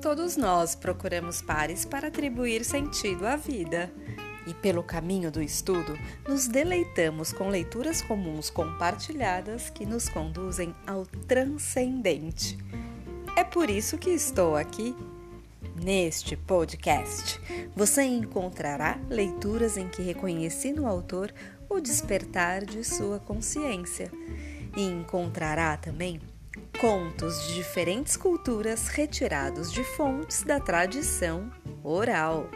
todos nós procuramos pares para atribuir sentido à vida. E pelo caminho do estudo, nos deleitamos com leituras comuns compartilhadas que nos conduzem ao transcendente. É por isso que estou aqui. Neste podcast, você encontrará leituras em que reconheci no autor o despertar de sua consciência e encontrará também contos de diferentes culturas retirados de fontes da tradição oral.